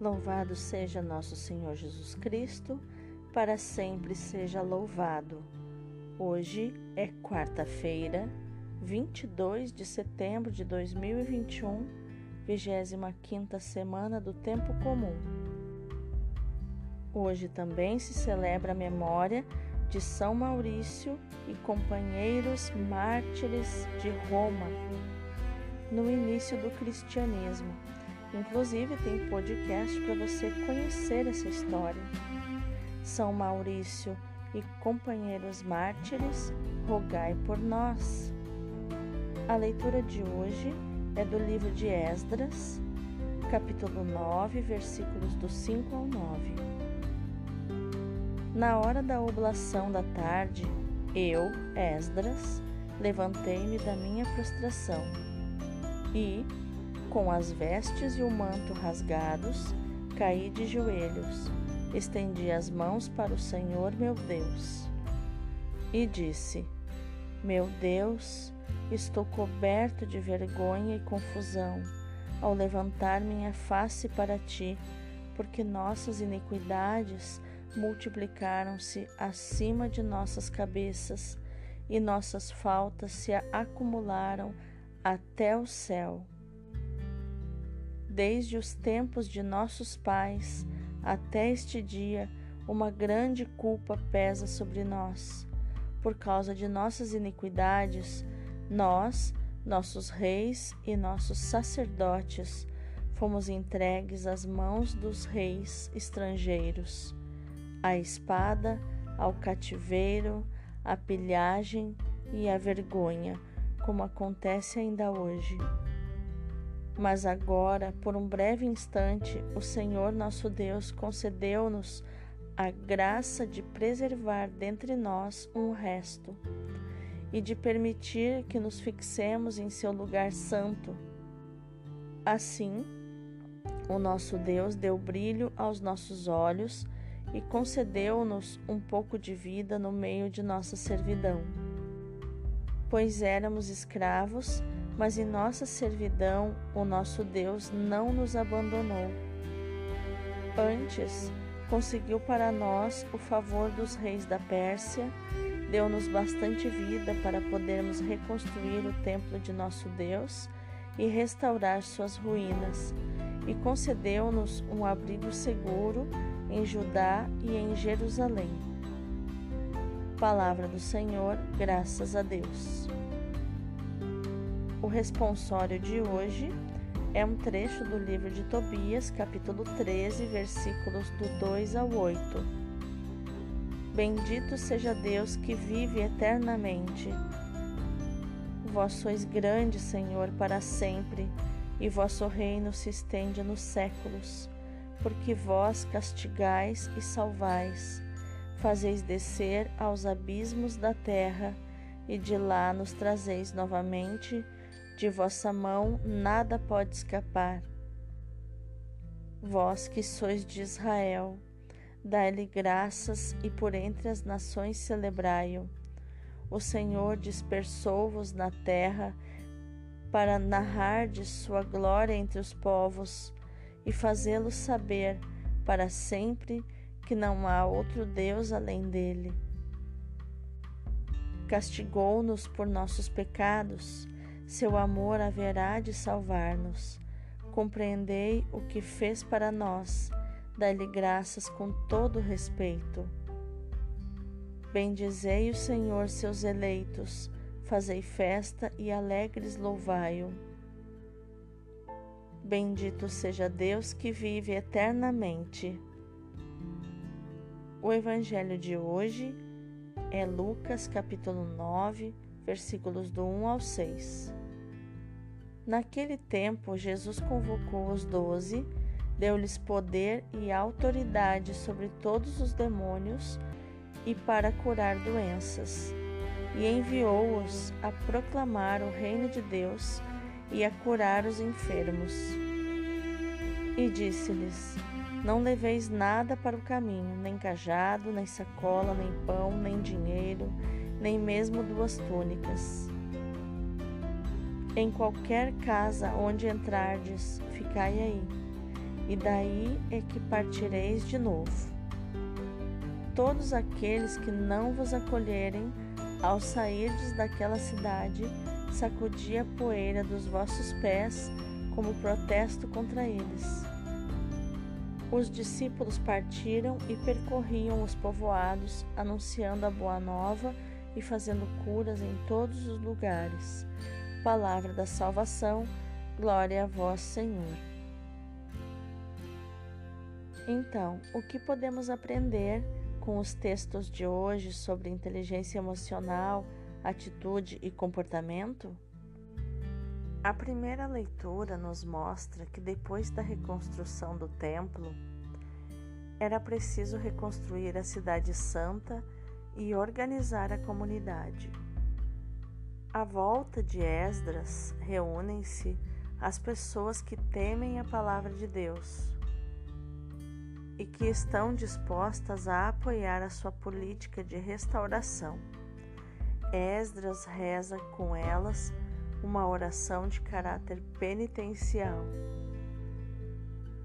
Louvado seja nosso Senhor Jesus Cristo, para sempre seja louvado. Hoje é quarta-feira, 22 de setembro de 2021, 25 semana do Tempo Comum. Hoje também se celebra a memória de São Maurício e companheiros mártires de Roma no início do cristianismo Inclusive, tem podcast para você conhecer essa história. São Maurício e companheiros mártires, rogai por nós. A leitura de hoje é do livro de Esdras, capítulo 9, versículos do 5 ao 9. Na hora da oblação da tarde, eu, Esdras, levantei-me da minha prostração e, com as vestes e o manto rasgados, caí de joelhos, estendi as mãos para o Senhor meu Deus. E disse: Meu Deus, estou coberto de vergonha e confusão ao levantar minha face para ti, porque nossas iniquidades multiplicaram-se acima de nossas cabeças e nossas faltas se acumularam até o céu desde os tempos de nossos pais até este dia, uma grande culpa pesa sobre nós. Por causa de nossas iniquidades, nós, nossos reis e nossos sacerdotes, fomos entregues às mãos dos reis estrangeiros, à espada, ao cativeiro, à pilhagem e à vergonha, como acontece ainda hoje. Mas agora, por um breve instante, o Senhor nosso Deus concedeu-nos a graça de preservar dentre nós um resto e de permitir que nos fixemos em seu lugar santo. Assim, o nosso Deus deu brilho aos nossos olhos e concedeu-nos um pouco de vida no meio de nossa servidão. Pois éramos escravos, mas em nossa servidão o nosso Deus não nos abandonou. Antes, conseguiu para nós o favor dos reis da Pérsia, deu-nos bastante vida para podermos reconstruir o templo de nosso Deus e restaurar suas ruínas, e concedeu-nos um abrigo seguro em Judá e em Jerusalém. Palavra do Senhor, graças a Deus. Responsório de hoje é um trecho do livro de Tobias, capítulo 13, versículos do 2 ao 8. Bendito seja Deus que vive eternamente. Vós sois grande, Senhor, para sempre, e vosso reino se estende nos séculos, porque vós castigais e salvais, fazeis descer aos abismos da terra, e de lá nos trazeis novamente de vossa mão nada pode escapar. Vós que sois de Israel, dai-lhe graças e por entre as nações celebrai-o. O Senhor dispersou-vos na terra para narrar de sua glória entre os povos e fazê-los saber para sempre que não há outro Deus além dele. Castigou-nos por nossos pecados seu amor haverá de salvar-nos. Compreendei o que fez para nós, dai-lhe graças com todo respeito. Bendizei o Senhor, seus eleitos, fazei festa e alegres louvai-o. Bendito seja Deus que vive eternamente. O evangelho de hoje é Lucas capítulo 9, versículos do 1 ao 6. Naquele tempo, Jesus convocou os doze, deu-lhes poder e autoridade sobre todos os demônios e para curar doenças, e enviou-os a proclamar o reino de Deus e a curar os enfermos. E disse-lhes: Não leveis nada para o caminho, nem cajado, nem sacola, nem pão, nem dinheiro, nem mesmo duas túnicas em qualquer casa onde entrardes, ficai aí, e daí é que partireis de novo. Todos aqueles que não vos acolherem, ao sairdes daquela cidade, sacudi a poeira dos vossos pés como protesto contra eles. Os discípulos partiram e percorriam os povoados, anunciando a boa nova e fazendo curas em todos os lugares. Palavra da salvação, glória a vós, Senhor. Então, o que podemos aprender com os textos de hoje sobre inteligência emocional, atitude e comportamento? A primeira leitura nos mostra que depois da reconstrução do templo, era preciso reconstruir a Cidade Santa e organizar a comunidade. À volta de Esdras reúnem-se as pessoas que temem a palavra de Deus e que estão dispostas a apoiar a sua política de restauração. Esdras reza com elas uma oração de caráter penitencial.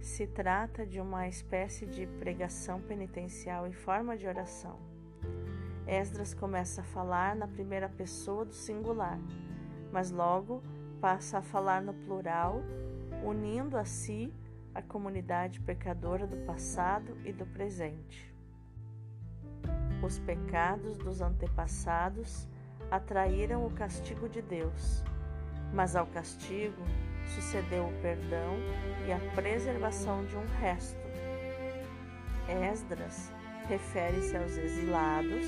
Se trata de uma espécie de pregação penitencial em forma de oração. Esdras começa a falar na primeira pessoa do singular, mas logo passa a falar no plural, unindo a si a comunidade pecadora do passado e do presente. Os pecados dos antepassados atraíram o castigo de Deus mas ao castigo sucedeu o perdão e a preservação de um resto. Esdras refere-se aos exilados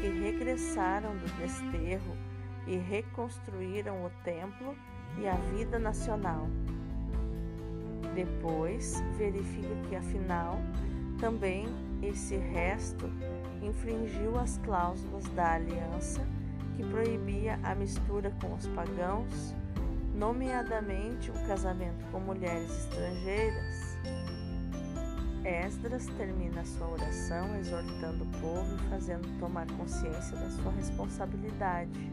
que regressaram do desterro e reconstruíram o templo e a vida nacional. Depois, verifica que afinal também esse resto infringiu as cláusulas da aliança que proibia a mistura com os pagãos, nomeadamente o casamento com mulheres estrangeiras. Esdras termina sua oração exortando o povo e fazendo tomar consciência da sua responsabilidade.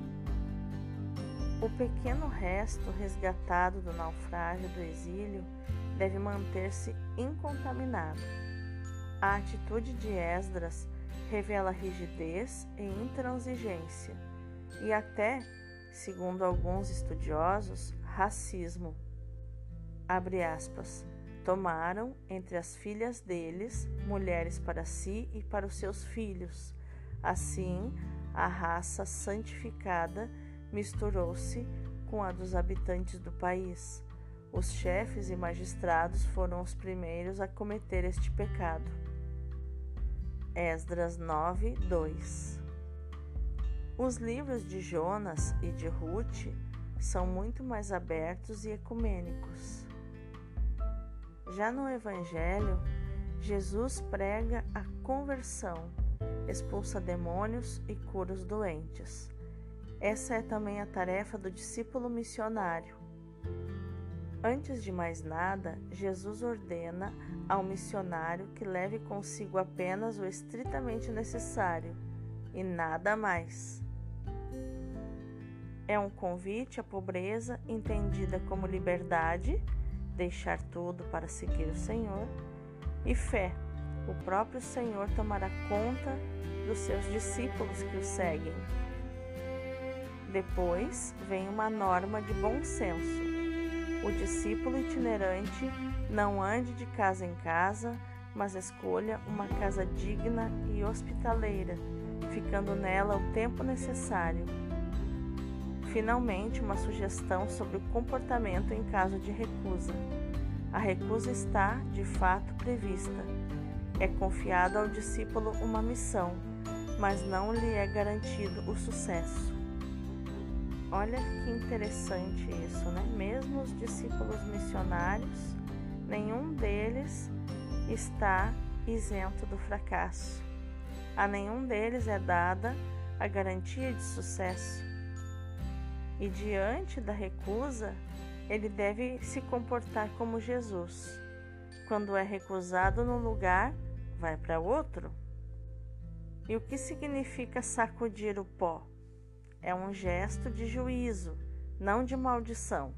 O pequeno resto resgatado do naufrágio do exílio deve manter-se incontaminado. A atitude de Esdras revela rigidez e intransigência e até, segundo alguns estudiosos, racismo. Abre aspas. Tomaram entre as filhas deles mulheres para si e para os seus filhos. Assim, a raça santificada misturou-se com a dos habitantes do país. Os chefes e magistrados foram os primeiros a cometer este pecado. Esdras 9, 2 os livros de Jonas e de Ruth são muito mais abertos e ecumênicos. Já no Evangelho, Jesus prega a conversão, expulsa demônios e cura os doentes. Essa é também a tarefa do discípulo missionário. Antes de mais nada, Jesus ordena ao missionário que leve consigo apenas o estritamente necessário e nada mais. É um convite à pobreza entendida como liberdade, deixar tudo para seguir o Senhor, e fé. O próprio Senhor tomará conta dos seus discípulos que o seguem. Depois vem uma norma de bom senso. O discípulo itinerante não ande de casa em casa, mas escolha uma casa digna e hospitaleira, ficando nela o tempo necessário Finalmente, uma sugestão sobre o comportamento em caso de recusa. A recusa está, de fato, prevista. É confiado ao discípulo uma missão, mas não lhe é garantido o sucesso. Olha que interessante isso, né? Mesmo os discípulos missionários, nenhum deles está isento do fracasso. A nenhum deles é dada a garantia de sucesso e diante da recusa, ele deve se comportar como Jesus. Quando é recusado num lugar, vai para outro. E o que significa sacudir o pó? É um gesto de juízo, não de maldição.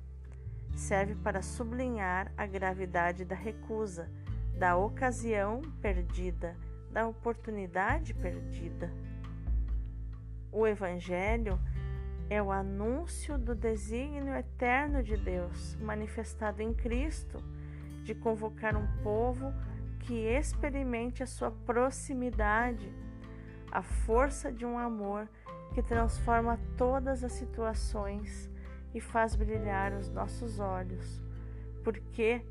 serve para sublinhar a gravidade da recusa, da ocasião perdida, da oportunidade perdida. O Evangelho é o anúncio do desígnio eterno de Deus, manifestado em Cristo, de convocar um povo que experimente a sua proximidade, a força de um amor que transforma todas as situações e faz brilhar os nossos olhos. Porque,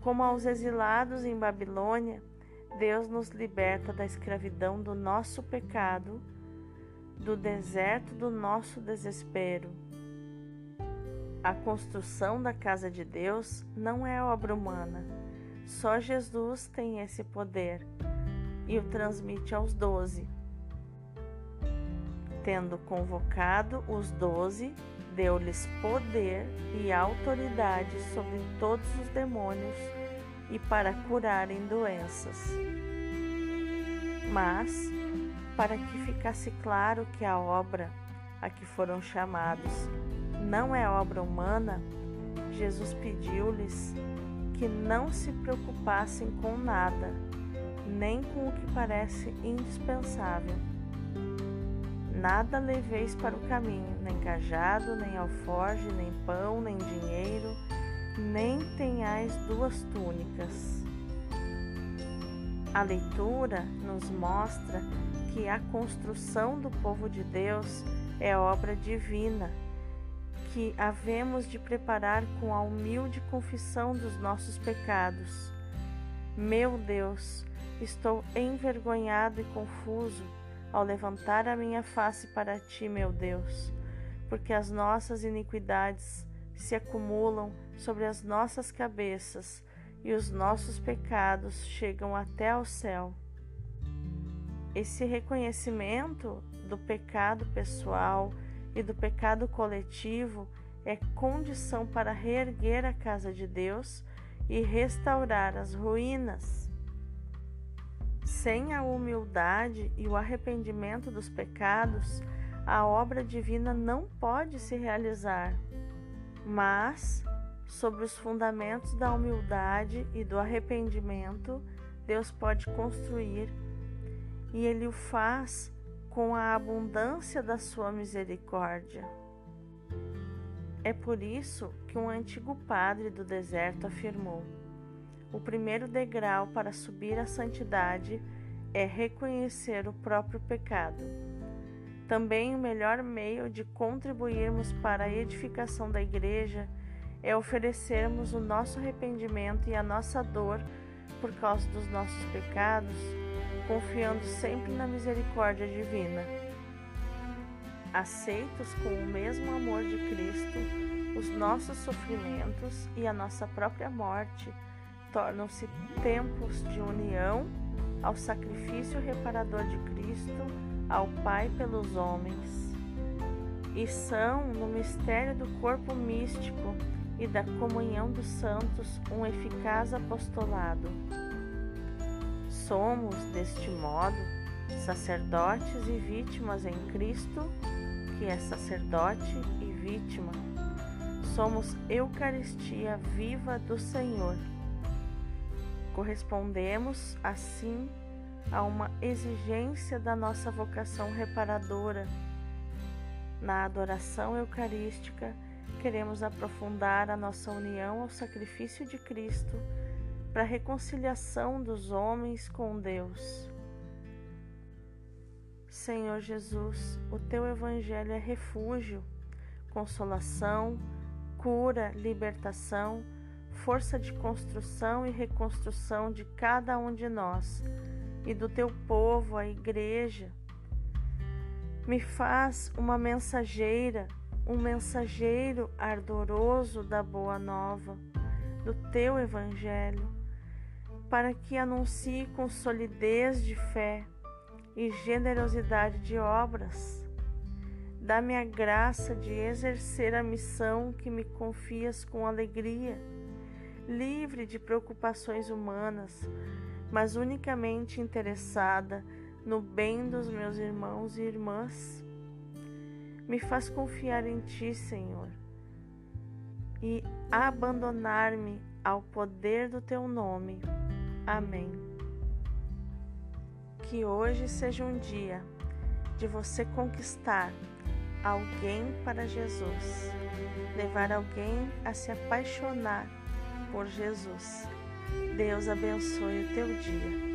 como aos exilados em Babilônia, Deus nos liberta da escravidão do nosso pecado, do deserto do nosso desespero. A construção da casa de Deus não é obra humana. Só Jesus tem esse poder e o transmite aos doze. Tendo convocado os doze, deu-lhes poder e autoridade sobre todos os demônios e para curarem doenças. Mas, para que ficasse claro que a obra a que foram chamados não é obra humana, Jesus pediu-lhes que não se preocupassem com nada, nem com o que parece indispensável Nada leveis para o caminho, nem cajado, nem alforge, nem pão, nem dinheiro, nem tenhais duas túnicas. A leitura nos mostra que a construção do povo de Deus é obra divina, que havemos de preparar com a humilde confissão dos nossos pecados. Meu Deus, estou envergonhado e confuso ao levantar a minha face para ti, meu Deus, porque as nossas iniquidades se acumulam sobre as nossas cabeças e os nossos pecados chegam até ao céu. Esse reconhecimento do pecado pessoal e do pecado coletivo é condição para reerguer a casa de Deus e restaurar as ruínas sem a humildade e o arrependimento dos pecados, a obra divina não pode se realizar. Mas, sobre os fundamentos da humildade e do arrependimento, Deus pode construir, e Ele o faz com a abundância da sua misericórdia. É por isso que um antigo padre do deserto afirmou: o primeiro degrau para subir à santidade é reconhecer o próprio pecado. Também o melhor meio de contribuirmos para a edificação da igreja é oferecermos o nosso arrependimento e a nossa dor por causa dos nossos pecados, confiando sempre na misericórdia divina. Aceitos com o mesmo amor de Cristo, os nossos sofrimentos e a nossa própria morte tornam-se tempos de união ao sacrifício reparador de Cristo, ao Pai pelos homens, e são, no mistério do corpo místico e da comunhão dos santos, um eficaz apostolado. Somos, deste modo, sacerdotes e vítimas em Cristo, que é sacerdote e vítima. Somos Eucaristia viva do Senhor Correspondemos, assim, a uma exigência da nossa vocação reparadora. Na adoração eucarística, queremos aprofundar a nossa união ao sacrifício de Cristo para a reconciliação dos homens com Deus. Senhor Jesus, o teu Evangelho é refúgio, consolação, cura, libertação força de construção e reconstrução de cada um de nós e do teu povo, a igreja. Me faz uma mensageira, um mensageiro ardoroso da boa nova, do teu evangelho, para que anuncie com solidez de fé e generosidade de obras. Dá-me a graça de exercer a missão que me confias com alegria livre de preocupações humanas, mas unicamente interessada no bem dos meus irmãos e irmãs. Me faz confiar em Ti, Senhor. e abandonar-me ao poder do teu nome. Amém. Que hoje seja um dia de você conquistar alguém para Jesus, levar alguém a se apaixonar por Jesus. Deus abençoe o teu dia.